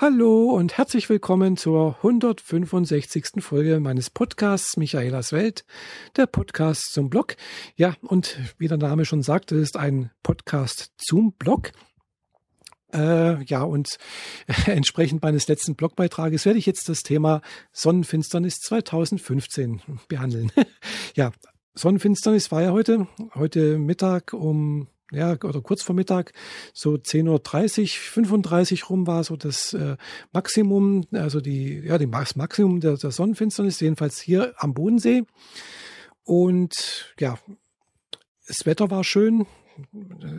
Hallo und herzlich willkommen zur 165. Folge meines Podcasts Michaelas Welt, der Podcast zum Blog. Ja, und wie der Name schon sagt, es ist ein Podcast zum Blog. Äh, ja, und entsprechend meines letzten Blogbeitrages werde ich jetzt das Thema Sonnenfinsternis 2015 behandeln. ja, Sonnenfinsternis war ja heute, heute Mittag um ja, oder kurz vor Mittag, so 10.30 Uhr, 35 rum war so das äh, Maximum, also die, ja, das Maximum der, der Sonnenfinsternis, jedenfalls hier am Bodensee. Und ja, das Wetter war schön,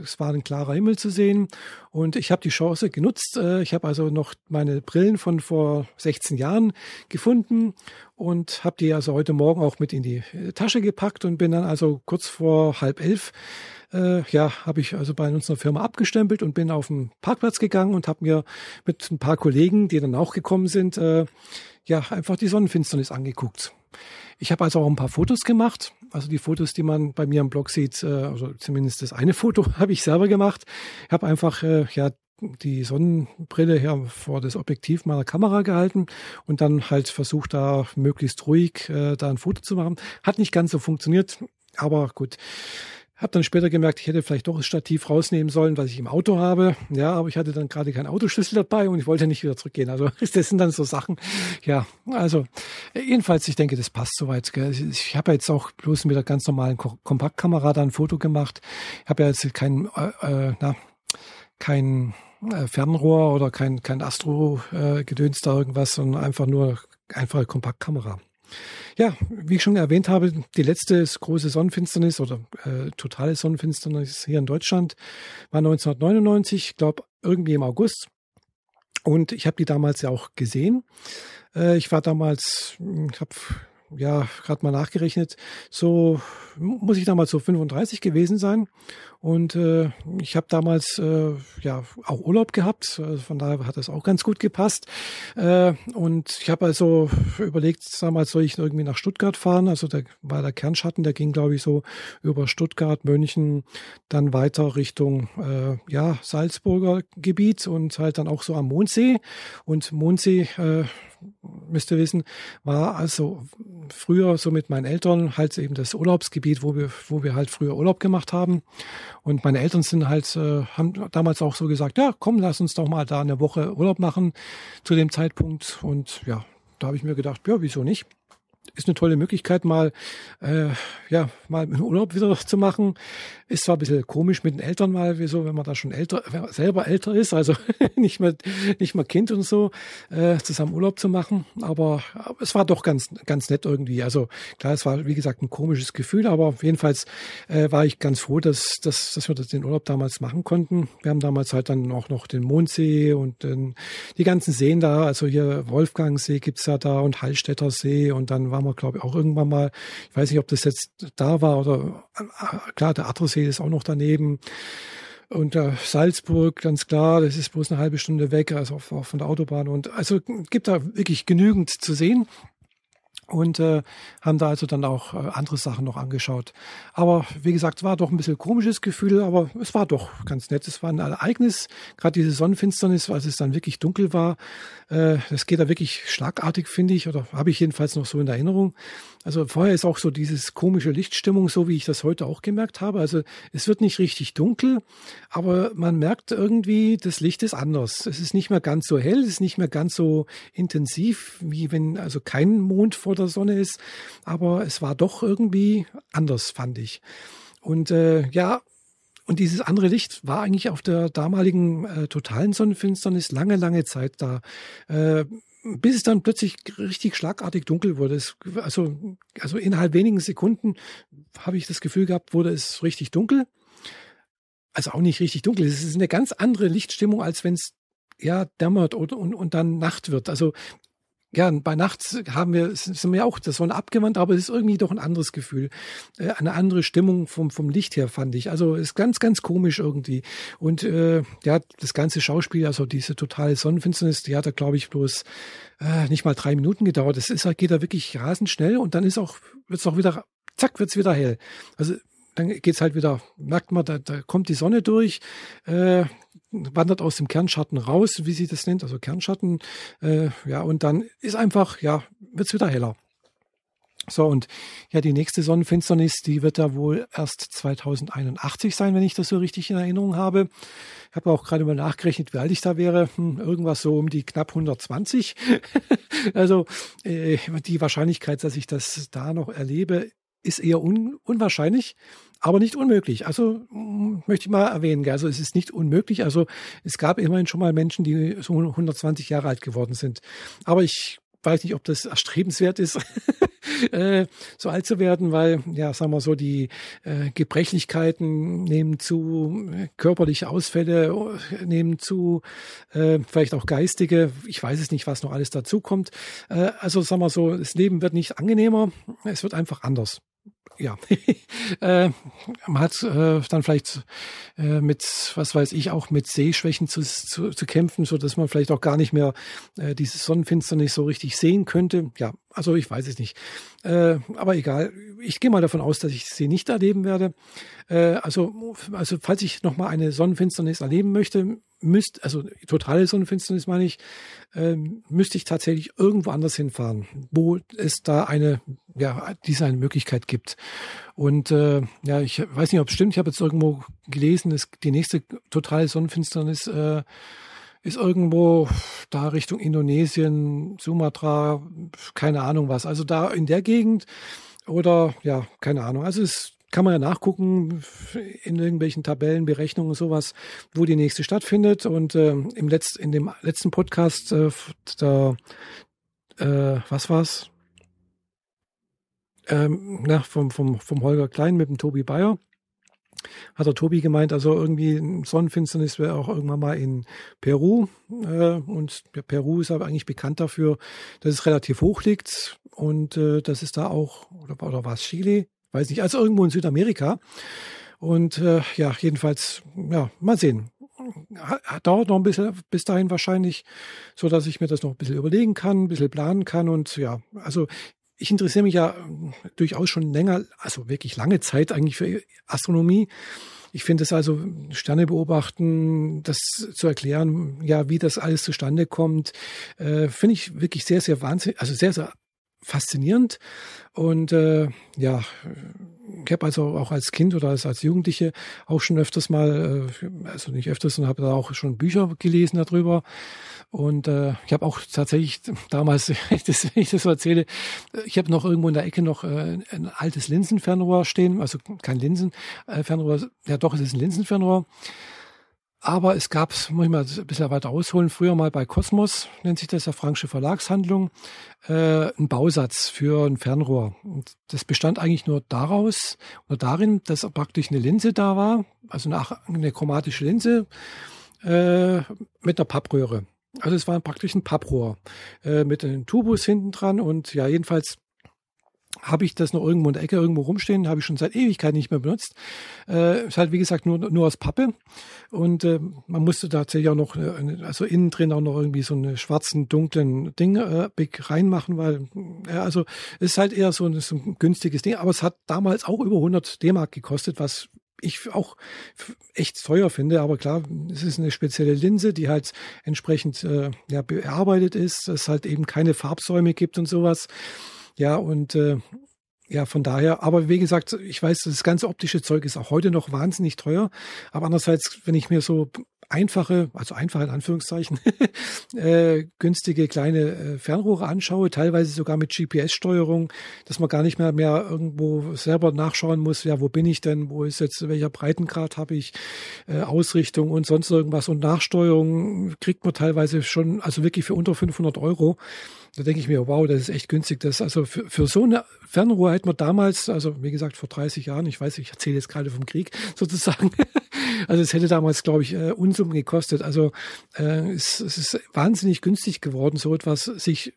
es war ein klarer Himmel zu sehen und ich habe die Chance genutzt. Äh, ich habe also noch meine Brillen von vor 16 Jahren gefunden und habe die also heute Morgen auch mit in die äh, Tasche gepackt und bin dann also kurz vor halb elf äh, ja, habe ich also bei unserer Firma abgestempelt und bin auf den Parkplatz gegangen und habe mir mit ein paar Kollegen, die dann auch gekommen sind, äh, ja, einfach die Sonnenfinsternis angeguckt. Ich habe also auch ein paar Fotos gemacht. Also die Fotos, die man bei mir am Blog sieht, äh, also zumindest das eine Foto habe ich selber gemacht. Ich habe einfach äh, ja die Sonnenbrille her vor das Objektiv meiner Kamera gehalten und dann halt versucht, da möglichst ruhig äh, da ein Foto zu machen. Hat nicht ganz so funktioniert, aber gut. Hab dann später gemerkt, ich hätte vielleicht doch das Stativ rausnehmen sollen, was ich im Auto habe. Ja, aber ich hatte dann gerade keinen Autoschlüssel dabei und ich wollte nicht wieder zurückgehen. Also das sind dann so Sachen. Ja, also jedenfalls, ich denke, das passt soweit. Ich habe jetzt auch bloß mit der ganz normalen Kompaktkamera da ein Foto gemacht. Ich habe ja jetzt kein, äh, äh, na, kein äh, Fernrohr oder kein, kein Astro-Gedöns äh, da irgendwas, sondern einfach nur einfache Kompaktkamera. Ja, wie ich schon erwähnt habe, die letzte große Sonnenfinsternis oder äh, totale Sonnenfinsternis hier in Deutschland war 1999, ich glaube irgendwie im August. Und ich habe die damals ja auch gesehen. Äh, ich war damals, ich habe ja gerade mal nachgerechnet, so muss ich damals so 35 gewesen sein. Und äh, ich habe damals äh, ja auch Urlaub gehabt, also von daher hat das auch ganz gut gepasst. Äh, und ich habe also überlegt, damals soll ich irgendwie nach Stuttgart fahren. Also da war der Kernschatten, der ging, glaube ich, so über Stuttgart, München, dann weiter Richtung äh, ja Salzburger Gebiet und halt dann auch so am Mondsee. Und Mondsee äh, müsst ihr wissen, war also früher so mit meinen Eltern halt eben das Urlaubsgebiet, wo wir, wo wir halt früher Urlaub gemacht haben. Und meine Eltern sind halt, äh, haben damals auch so gesagt, ja, komm, lass uns doch mal da eine Woche Urlaub machen zu dem Zeitpunkt. Und ja, da habe ich mir gedacht, ja, wieso nicht? Ist eine tolle Möglichkeit, mal äh, ja mal einen Urlaub wieder zu machen. Ist zwar ein bisschen komisch mit den Eltern mal, wieso, wenn man da schon älter, selber älter ist, also nicht mehr nicht mehr Kind und so, äh, zusammen Urlaub zu machen. Aber, aber es war doch ganz ganz nett irgendwie. Also klar, es war wie gesagt ein komisches Gefühl, aber jedenfalls äh, war ich ganz froh, dass, dass dass wir das den Urlaub damals machen konnten. Wir haben damals halt dann auch noch den Mondsee und den, die ganzen Seen da, also hier Wolfgangsee gibt's ja da und Hallstätter See und dann waren wir, glaube ich, auch irgendwann mal, ich weiß nicht, ob das jetzt da war oder klar, der Attersee ist auch noch daneben. Und äh, Salzburg, ganz klar, das ist bloß eine halbe Stunde weg, also auch von der Autobahn. Und also gibt da wirklich genügend zu sehen und äh, haben da also dann auch äh, andere Sachen noch angeschaut. Aber wie gesagt, war doch ein bisschen komisches Gefühl, aber es war doch ganz nett. Es war ein Ereignis, gerade diese Sonnenfinsternis, als es dann wirklich dunkel war. Äh, das geht da wirklich schlagartig, finde ich, oder habe ich jedenfalls noch so in Erinnerung. Also vorher ist auch so dieses komische Lichtstimmung, so wie ich das heute auch gemerkt habe. Also es wird nicht richtig dunkel, aber man merkt irgendwie, das Licht ist anders. Es ist nicht mehr ganz so hell, es ist nicht mehr ganz so intensiv, wie wenn also kein Mond vor der Sonne ist. Aber es war doch irgendwie anders, fand ich. Und äh, ja, und dieses andere Licht war eigentlich auf der damaligen äh, totalen Sonnenfinsternis lange, lange Zeit da. Äh, bis es dann plötzlich richtig schlagartig dunkel wurde. Es, also, also innerhalb wenigen Sekunden habe ich das Gefühl gehabt, wurde es richtig dunkel. Also auch nicht richtig dunkel. Es ist eine ganz andere Lichtstimmung, als wenn es ja dämmert und, und, und dann Nacht wird. Also ja, bei Nacht haben wir, sind wir auch der Sonne abgewandt, aber es ist irgendwie doch ein anderes Gefühl. Äh, eine andere Stimmung vom, vom Licht her, fand ich. Also ist ganz, ganz komisch irgendwie. Und äh, ja, das ganze Schauspiel, also diese totale Sonnenfinsternis, die hat da, glaube ich, bloß äh, nicht mal drei Minuten gedauert. Das ist, geht da wirklich rasend schnell und dann ist auch, wird's auch wieder, zack, wird's wieder hell. Also dann geht's halt wieder, merkt man, da, da kommt die Sonne durch. Äh, wandert aus dem Kernschatten raus, wie sie das nennt, also Kernschatten. Äh, ja, und dann ist einfach, ja, wird's wieder heller. So, und ja, die nächste Sonnenfinsternis, die wird da wohl erst 2081 sein, wenn ich das so richtig in Erinnerung habe. Ich habe auch gerade mal nachgerechnet, wie alt ich da wäre. Hm, irgendwas so um die knapp 120. also äh, die Wahrscheinlichkeit, dass ich das da noch erlebe, ist eher un unwahrscheinlich, aber nicht unmöglich. Also möchte ich mal erwähnen. Also es ist nicht unmöglich. Also es gab immerhin schon mal Menschen, die so 120 Jahre alt geworden sind. Aber ich weiß nicht, ob das erstrebenswert ist, äh, so alt zu werden, weil, ja, sagen wir so, die äh, Gebrechlichkeiten nehmen zu, körperliche Ausfälle äh, nehmen zu, äh, vielleicht auch geistige. Ich weiß es nicht, was noch alles dazu kommt. Äh, also sagen wir so, das Leben wird nicht angenehmer, es wird einfach anders ja, äh, man hat äh, dann vielleicht äh, mit, was weiß ich, auch mit Sehschwächen zu, zu, zu kämpfen, so dass man vielleicht auch gar nicht mehr äh, diese Sonnenfinsternis so richtig sehen könnte. Ja, also ich weiß es nicht. Äh, aber egal, ich gehe mal davon aus, dass ich sie nicht erleben werde. Äh, also, also falls ich nochmal eine Sonnenfinsternis erleben möchte, müsste, also totale Sonnenfinsternis meine ich, äh, müsste ich tatsächlich irgendwo anders hinfahren, wo es da eine, ja, diese eine Möglichkeit gibt. Und äh, ja, ich weiß nicht, ob es stimmt, ich habe jetzt irgendwo gelesen, dass die nächste totale Sonnenfinsternis äh, ist irgendwo da Richtung Indonesien, Sumatra, keine Ahnung was. Also da in der Gegend oder ja, keine Ahnung. Also es kann man ja nachgucken in irgendwelchen Tabellen, Berechnungen sowas, wo die nächste stattfindet. Und äh, im Letz-, in dem letzten Podcast, äh, da, äh, was war's? Ähm, na, vom, vom, vom Holger Klein mit dem Tobi Bayer hat der Tobi gemeint, also irgendwie Sonnenfinsternis wäre auch irgendwann mal in Peru. Äh, und Peru ist aber eigentlich bekannt dafür, dass es relativ hoch liegt und äh, das ist da auch, oder, oder war es Chile? Weiß nicht, also irgendwo in Südamerika. Und äh, ja, jedenfalls, ja, mal sehen. Dauert noch ein bisschen bis dahin wahrscheinlich, so dass ich mir das noch ein bisschen überlegen kann, ein bisschen planen kann. Und ja, also ich interessiere mich ja durchaus schon länger, also wirklich lange Zeit eigentlich für Astronomie. Ich finde es also, Sterne beobachten, das zu erklären, ja, wie das alles zustande kommt, äh, finde ich wirklich sehr, sehr wahnsinnig, also sehr, sehr faszinierend. Und äh, ja, ich habe also auch als Kind oder als, als Jugendliche auch schon öfters mal, äh, also nicht öfters, sondern habe da auch schon Bücher gelesen darüber. Und äh, ich habe auch tatsächlich damals, wenn ich das, wenn ich das so erzähle, ich habe noch irgendwo in der Ecke noch äh, ein altes Linsenfernrohr stehen, also kein Linsenfernrohr, ja doch, es ist ein Linsenfernrohr. Aber es gab, muss ich mal ein bisschen weiter ausholen, früher mal bei Cosmos, nennt sich das ja Frankische Verlagshandlung, äh, ein Bausatz für ein Fernrohr. Und das bestand eigentlich nur daraus oder darin, dass praktisch eine Linse da war, also eine, eine chromatische Linse äh, mit einer Pappröhre. Also es war praktisch ein Papprohr äh, mit einem Tubus hinten dran und ja, jedenfalls habe ich das noch irgendwo in der Ecke irgendwo rumstehen, habe ich schon seit Ewigkeit nicht mehr benutzt. Äh, ist halt wie gesagt nur nur aus Pappe und äh, man musste tatsächlich auch noch äh, also innen drin auch noch irgendwie so einen schwarzen dunklen Ding äh, reinmachen, weil äh, also ist halt eher so ein, so ein günstiges Ding, aber es hat damals auch über 100 D-Mark gekostet, was ich auch echt teuer finde, aber klar, es ist eine spezielle Linse, die halt entsprechend äh, ja, bearbeitet ist, es halt eben keine Farbsäume gibt und sowas. Ja, und äh, ja, von daher, aber wie gesagt, ich weiß, das ganze optische Zeug ist auch heute noch wahnsinnig teuer. Aber andererseits, wenn ich mir so einfache, also einfache in Anführungszeichen, äh, günstige kleine äh, Fernrohre anschaue, teilweise sogar mit GPS-Steuerung, dass man gar nicht mehr mehr irgendwo selber nachschauen muss, ja, wo bin ich denn, wo ist jetzt, welcher Breitengrad habe ich, äh, Ausrichtung und sonst irgendwas und Nachsteuerung kriegt man teilweise schon, also wirklich für unter 500 Euro. Da denke ich mir, wow, das ist echt günstig. Das also für, für so eine Fernrohr hätte man damals, also wie gesagt vor 30 Jahren, ich weiß, ich erzähle jetzt gerade vom Krieg sozusagen, also es hätte damals, glaube ich, äh, Unsummen gekostet. Also äh, es, es ist wahnsinnig günstig geworden, so etwas sich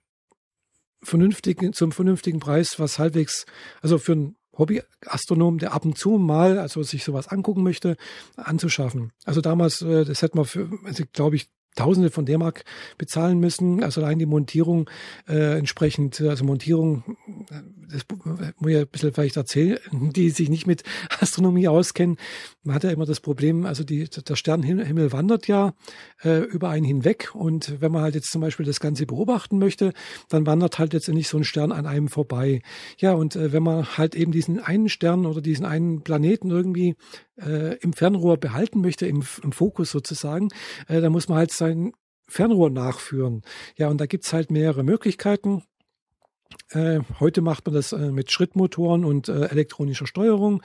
vernünftigen, zum vernünftigen Preis, was halbwegs, also für einen Hobbyastronom, der ab und zu mal, also sich sowas angucken möchte, anzuschaffen. Also damals, äh, das hätte man für, also glaube ich, Tausende von D-Mark bezahlen müssen. Also allein die Montierung äh, entsprechend, also Montierung, das muss ich ein bisschen vielleicht erzählen, die sich nicht mit Astronomie auskennen. Man hat ja immer das Problem, also die, der Sternenhimmel wandert ja äh, über einen hinweg und wenn man halt jetzt zum Beispiel das Ganze beobachten möchte, dann wandert halt letztendlich so ein Stern an einem vorbei. Ja, und äh, wenn man halt eben diesen einen Stern oder diesen einen Planeten irgendwie äh, im Fernrohr behalten möchte, im, im Fokus sozusagen, äh, dann muss man halt sein Fernrohr nachführen. Ja, und da gibt's halt mehrere Möglichkeiten. Äh, heute macht man das äh, mit Schrittmotoren und äh, elektronischer Steuerung.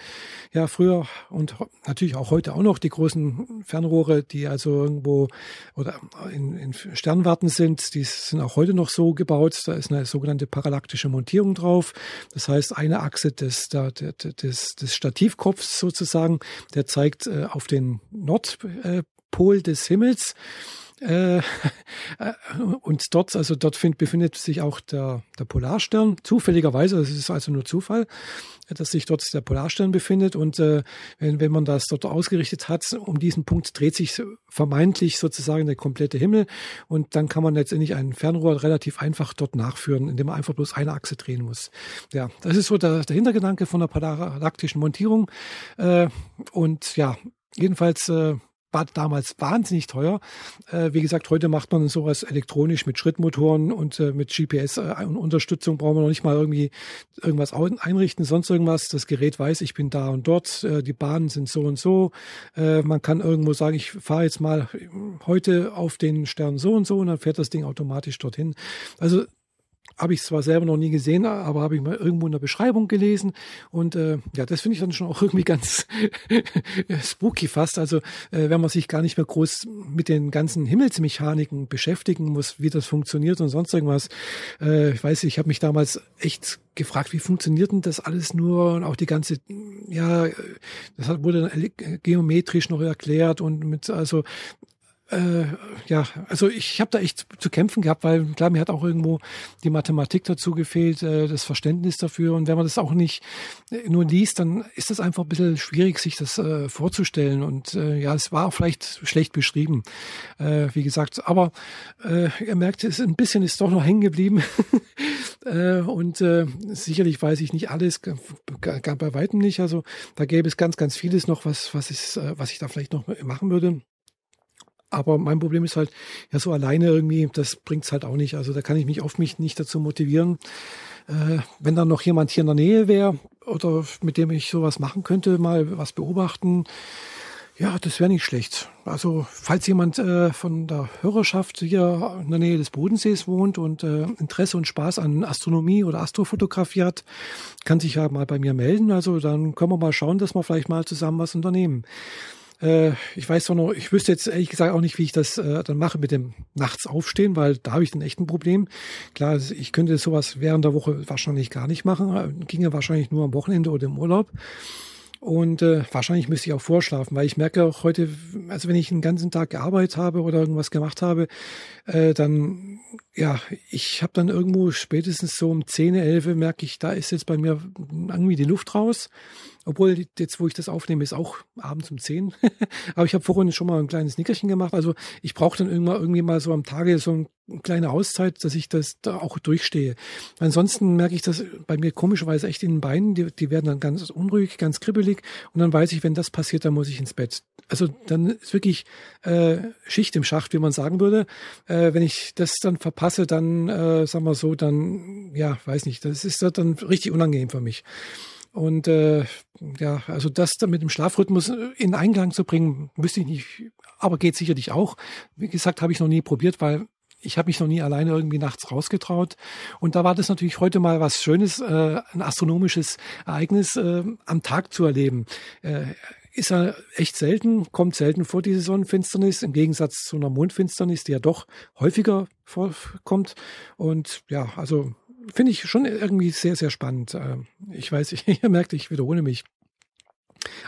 Ja, früher und natürlich auch heute auch noch die großen Fernrohre, die also irgendwo oder in, in Sternwarten sind, die sind auch heute noch so gebaut. Da ist eine sogenannte parallaktische Montierung drauf. Das heißt, eine Achse des, der, des, des Stativkopfs sozusagen, der zeigt auf den Nordpol des Himmels äh, äh, und dort, also dort find, befindet sich auch der, der Polarstern, zufälligerweise, es ist also nur Zufall, dass sich dort der Polarstern befindet. Und äh, wenn, wenn man das dort ausgerichtet hat, um diesen Punkt dreht sich vermeintlich sozusagen der komplette Himmel. Und dann kann man letztendlich ein Fernrohr relativ einfach dort nachführen, indem man einfach bloß eine Achse drehen muss. Ja, das ist so der, der Hintergedanke von der polaraktischen Montierung. Äh, und ja, jedenfalls äh, war damals wahnsinnig teuer. Äh, wie gesagt, heute macht man sowas elektronisch mit Schrittmotoren und äh, mit GPS-Unterstützung brauchen wir noch nicht mal irgendwie irgendwas einrichten, sonst irgendwas. Das Gerät weiß, ich bin da und dort, äh, die Bahnen sind so und so. Äh, man kann irgendwo sagen, ich fahre jetzt mal heute auf den Stern so und so und dann fährt das Ding automatisch dorthin. Also habe ich zwar selber noch nie gesehen, aber habe ich mal irgendwo in der Beschreibung gelesen. Und äh, ja, das finde ich dann schon auch irgendwie ganz spooky fast. Also äh, wenn man sich gar nicht mehr groß mit den ganzen Himmelsmechaniken beschäftigen muss, wie das funktioniert und sonst irgendwas. Äh, ich weiß, ich habe mich damals echt gefragt, wie funktioniert denn das alles nur und auch die ganze, ja, das wurde dann geometrisch noch erklärt und mit, also äh, ja, also ich habe da echt zu kämpfen gehabt, weil klar, mir hat auch irgendwo die Mathematik dazu gefehlt, äh, das Verständnis dafür. Und wenn man das auch nicht äh, nur liest, dann ist das einfach ein bisschen schwierig, sich das äh, vorzustellen. Und äh, ja, es war auch vielleicht schlecht beschrieben, äh, wie gesagt. Aber äh, ihr merkt, es ein bisschen ist doch noch hängen geblieben. äh, und äh, sicherlich weiß ich nicht alles, gar bei weitem nicht. Also da gäbe es ganz, ganz vieles noch, was, was, ist, äh, was ich da vielleicht noch machen würde. Aber mein Problem ist halt, ja, so alleine irgendwie, das bringt's halt auch nicht. Also da kann ich mich oft mich nicht dazu motivieren. Äh, wenn dann noch jemand hier in der Nähe wäre oder mit dem ich sowas machen könnte, mal was beobachten, ja, das wäre nicht schlecht. Also falls jemand äh, von der Hörerschaft hier in der Nähe des Bodensees wohnt und äh, Interesse und Spaß an Astronomie oder Astrofotografie hat, kann sich ja mal bei mir melden. Also dann können wir mal schauen, dass wir vielleicht mal zusammen was unternehmen. Äh, ich weiß doch noch, ich wüsste jetzt ehrlich gesagt auch nicht, wie ich das äh, dann mache mit dem nachts aufstehen, weil da habe ich dann echt ein Problem. Klar, ich könnte sowas während der Woche wahrscheinlich gar nicht machen, ginge wahrscheinlich nur am Wochenende oder im Urlaub. Und äh, wahrscheinlich müsste ich auch vorschlafen, weil ich merke auch heute, also wenn ich einen ganzen Tag gearbeitet habe oder irgendwas gemacht habe, äh, dann, ja, ich habe dann irgendwo spätestens so um 10, 11 merke ich, da ist jetzt bei mir irgendwie die Luft raus. Obwohl jetzt, wo ich das aufnehme, ist auch abends um 10. Aber ich habe vorhin schon mal ein kleines Nickerchen gemacht. Also ich brauche dann irgendwann irgendwie mal so am Tage so ein kleine Auszeit, dass ich das da auch durchstehe. Ansonsten merke ich das bei mir komischerweise echt in den Beinen. Die, die werden dann ganz unruhig, ganz kribbelig. Und dann weiß ich, wenn das passiert, dann muss ich ins Bett. Also dann ist wirklich äh, Schicht im Schacht, wie man sagen würde. Äh, wenn ich das dann verpasse, dann, äh, sagen wir so, dann, ja, weiß nicht, das ist dann richtig unangenehm für mich. Und äh, ja, also das dann mit dem Schlafrhythmus in Einklang zu bringen, müsste ich nicht, aber geht sicherlich auch. Wie gesagt, habe ich noch nie probiert, weil ich habe mich noch nie alleine irgendwie nachts rausgetraut. Und da war das natürlich heute mal was Schönes, äh, ein astronomisches Ereignis äh, am Tag zu erleben. Äh, ist ja echt selten, kommt selten vor, diese Sonnenfinsternis, im Gegensatz zu einer Mondfinsternis, die ja doch häufiger vorkommt. Und ja, also finde ich schon irgendwie sehr, sehr spannend. Äh, ich weiß, ihr merkt, ich wiederhole mich.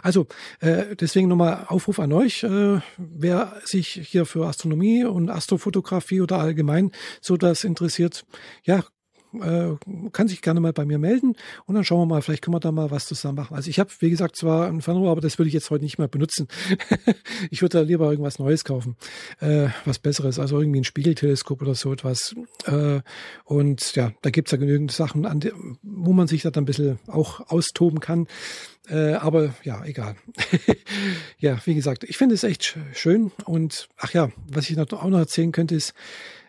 Also, äh, deswegen nochmal Aufruf an euch, äh, wer sich hier für Astronomie und Astrofotografie oder allgemein so das interessiert, ja, äh, kann sich gerne mal bei mir melden und dann schauen wir mal, vielleicht können wir da mal was zusammen machen. Also ich habe, wie gesagt, zwar ein Fernrohr, aber das würde ich jetzt heute nicht mehr benutzen. ich würde da lieber irgendwas Neues kaufen, äh, was Besseres, also irgendwie ein Spiegelteleskop oder so etwas. Äh, und ja, da gibt's ja genügend Sachen, an die, wo man sich da dann ein bisschen auch austoben kann. Äh, aber ja, egal. ja, wie gesagt, ich finde es echt schön. Und ach ja, was ich auch noch erzählen könnte, ist,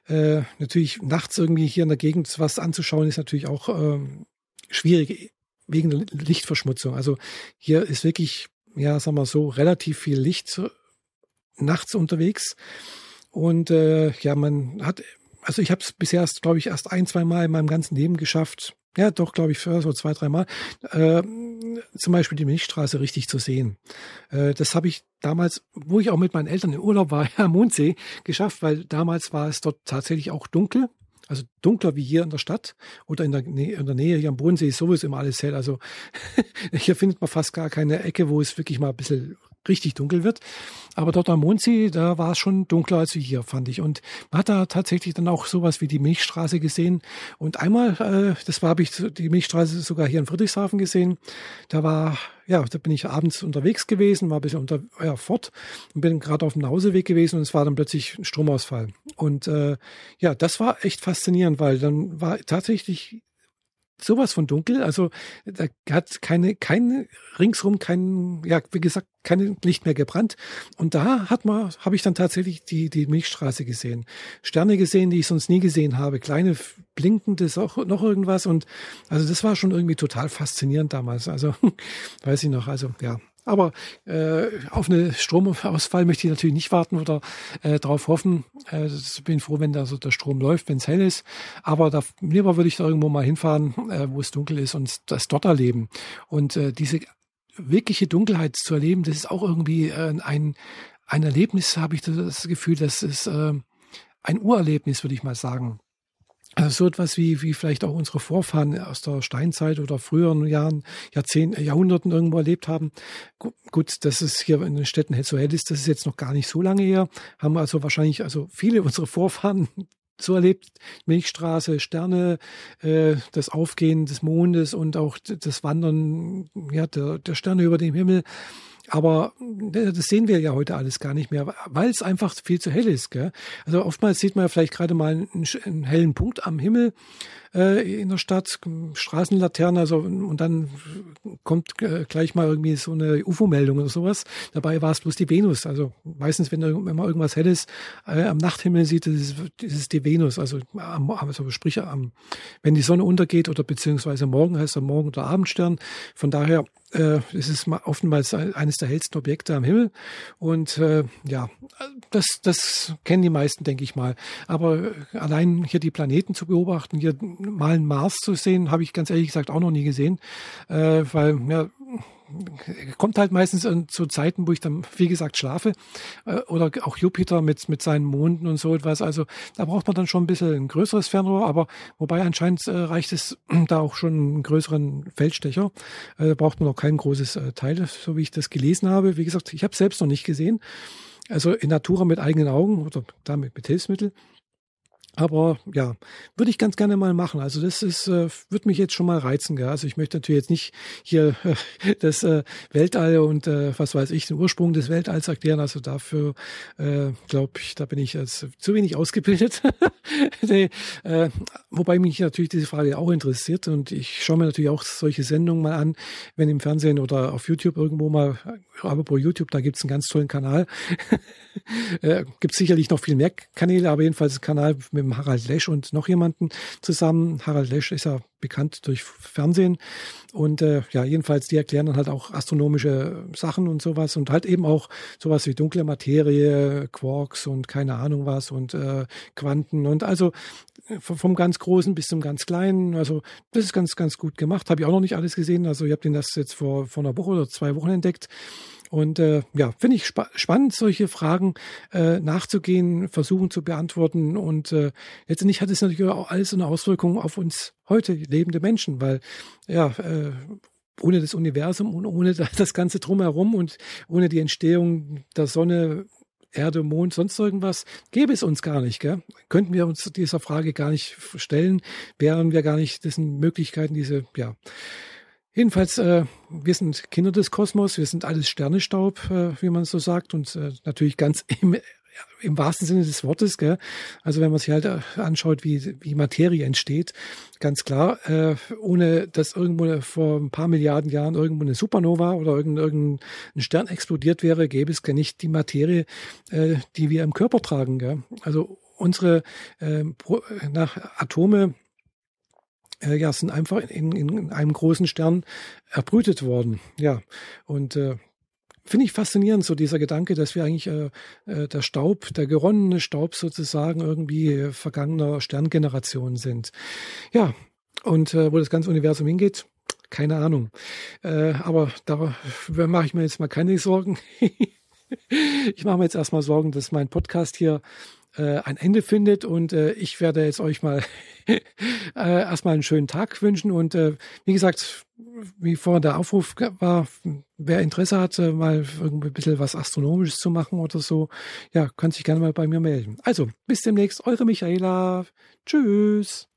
äh, natürlich nachts irgendwie hier in der Gegend was anzuschauen, ist natürlich auch ähm, schwierig wegen Lichtverschmutzung. Also hier ist wirklich, ja, sagen wir so, relativ viel Licht nachts unterwegs. Und äh, ja, man hat, also ich habe es bisher, glaube ich, erst ein, zwei Mal in meinem ganzen Leben geschafft, ja, doch, glaube ich, so zwei, dreimal, äh, zum Beispiel die Milchstraße richtig zu sehen. Äh, das habe ich damals, wo ich auch mit meinen Eltern im Urlaub war, am Mondsee, geschafft, weil damals war es dort tatsächlich auch dunkel. Also dunkler wie hier in der Stadt oder in der, Nähe, in der Nähe hier am Bodensee ist sowieso immer alles hell. Also hier findet man fast gar keine Ecke, wo es wirklich mal ein bisschen richtig dunkel wird. Aber dort am Mondsee, da war es schon dunkler als hier, fand ich. Und man hat da tatsächlich dann auch sowas wie die Milchstraße gesehen. Und einmal, äh, das war, habe ich die Milchstraße sogar hier in Friedrichshafen gesehen. Da war, ja, da bin ich abends unterwegs gewesen, war ein bisschen unter, ja, fort und bin gerade auf dem Hauseweg gewesen und es war dann plötzlich ein Stromausfall. Und äh, ja, das war echt faszinierend, weil dann war tatsächlich sowas von dunkel. Also da hat keine, keine ringsrum kein, ja, wie gesagt, kein Licht mehr gebrannt. Und da hat man, habe ich dann tatsächlich die, die Milchstraße gesehen. Sterne gesehen, die ich sonst nie gesehen habe. Kleine blinkende, auch noch irgendwas. Und also das war schon irgendwie total faszinierend damals. Also weiß ich noch. Also ja, aber äh, auf eine Stromausfall möchte ich natürlich nicht warten oder äh, darauf hoffen. Äh, bin froh, wenn da so der Strom läuft, wenn es hell ist. Aber da, lieber würde ich da irgendwo mal hinfahren, äh, wo es dunkel ist und das dort erleben. Und äh, diese wirkliche Dunkelheit zu erleben, das ist auch irgendwie äh, ein, ein Erlebnis, habe ich das Gefühl, das ist äh, ein Urerlebnis, würde ich mal sagen. Also so etwas wie, wie vielleicht auch unsere Vorfahren aus der Steinzeit oder früheren Jahren, Jahrzehnten, Jahrhunderten irgendwo erlebt haben. Gut, dass es hier in den Städten so hell ist, das ist jetzt noch gar nicht so lange her. Haben also wahrscheinlich, also viele unserer Vorfahren so erlebt, Milchstraße, Sterne, äh, das Aufgehen des Mondes und auch das Wandern ja, der, der Sterne über dem Himmel. Aber äh, das sehen wir ja heute alles gar nicht mehr, weil es einfach viel zu hell ist. Gell? Also oftmals sieht man ja vielleicht gerade mal einen, einen hellen Punkt am Himmel äh, in der Stadt, Straßenlaterne, also und dann kommt äh, gleich mal irgendwie so eine UFO-Meldung oder sowas. Dabei war es bloß die Venus. Also meistens, wenn, wenn man irgendwas Helles äh, am Nachthimmel sieht, ist, ist es die Venus. Also, am, also sprich, am, wenn die Sonne untergeht oder beziehungsweise morgen heißt er Morgen- oder Abendstern. Von daher es ist oftmals eines der hellsten Objekte am Himmel. Und äh, ja, das, das kennen die meisten, denke ich mal. Aber allein hier die Planeten zu beobachten, hier mal einen Mars zu sehen, habe ich ganz ehrlich gesagt auch noch nie gesehen. Äh, weil, ja, kommt halt meistens zu Zeiten, wo ich dann, wie gesagt, schlafe. Äh, oder auch Jupiter mit, mit seinen Monden und so etwas. Also da braucht man dann schon ein bisschen ein größeres Fernrohr, aber wobei anscheinend äh, reicht es da auch schon einen größeren Feldstecher. Äh, da braucht man auch kein großes Teil, so wie ich das gelesen habe. Wie gesagt, ich habe es selbst noch nicht gesehen. Also in Natura mit eigenen Augen oder damit mit Hilfsmittel. Aber ja, würde ich ganz gerne mal machen. Also das ist, äh, würde mich jetzt schon mal reizen. Gell? Also ich möchte natürlich jetzt nicht hier äh, das äh, Weltall und äh, was weiß ich, den Ursprung des Weltalls erklären. Also dafür äh, glaube ich, da bin ich jetzt zu wenig ausgebildet. nee, äh, wobei mich natürlich diese Frage auch interessiert und ich schaue mir natürlich auch solche Sendungen mal an, wenn im Fernsehen oder auf YouTube irgendwo mal, aber pro YouTube, da gibt's einen ganz tollen Kanal. äh, gibt sicherlich noch viel mehr Kanäle, aber jedenfalls Kanal mit mit Harald Lesch und noch jemanden zusammen. Harald Lesch ist ja bekannt durch Fernsehen. Und äh, ja, jedenfalls, die erklären dann halt auch astronomische Sachen und sowas und halt eben auch sowas wie dunkle Materie, Quarks und keine Ahnung was und äh, Quanten und also vom ganz Großen bis zum ganz Kleinen. Also das ist ganz, ganz gut gemacht. Habe ich auch noch nicht alles gesehen. Also ich habe den das jetzt vor, vor einer Woche oder zwei Wochen entdeckt. Und äh, ja, finde ich spa spannend, solche Fragen äh, nachzugehen, versuchen zu beantworten. Und äh, letztendlich hat es natürlich auch alles eine Auswirkung auf uns heute lebende Menschen, weil ja, äh, ohne das Universum und ohne das Ganze drumherum und ohne die Entstehung der Sonne Erde, Mond, sonst irgendwas, gäbe es uns gar nicht. Gell? Könnten wir uns dieser Frage gar nicht stellen, wären wir gar nicht diesen Möglichkeiten, diese, ja. Jedenfalls, äh, wir sind Kinder des Kosmos, wir sind alles Sternestaub, äh, wie man so sagt, und äh, natürlich ganz im im wahrsten Sinne des Wortes, gell? Also wenn man sich halt äh, anschaut, wie, wie Materie entsteht, ganz klar, äh, ohne dass irgendwo vor ein paar Milliarden Jahren irgendwo eine Supernova oder irgendein, irgendein Stern explodiert wäre, gäbe es gar nicht die Materie, äh, die wir im Körper tragen. Gell? Also unsere äh, nach Atome äh, ja, sind einfach in, in einem großen Stern erbrütet worden. Ja, und äh, finde ich faszinierend, so dieser Gedanke, dass wir eigentlich äh, äh, der Staub, der geronnene Staub sozusagen irgendwie vergangener Sterngenerationen sind. Ja, und äh, wo das ganze Universum hingeht, keine Ahnung. Äh, aber da mache ich mir jetzt mal keine Sorgen. ich mache mir jetzt erstmal Sorgen, dass mein Podcast hier äh, ein Ende findet. Und äh, ich werde jetzt euch mal äh, erstmal einen schönen Tag wünschen. Und äh, wie gesagt, wie vorhin der Aufruf war, wer Interesse hat, äh, mal irgendwie ein bisschen was Astronomisches zu machen oder so, ja, kann sich gerne mal bei mir melden. Also, bis demnächst, eure Michaela. Tschüss.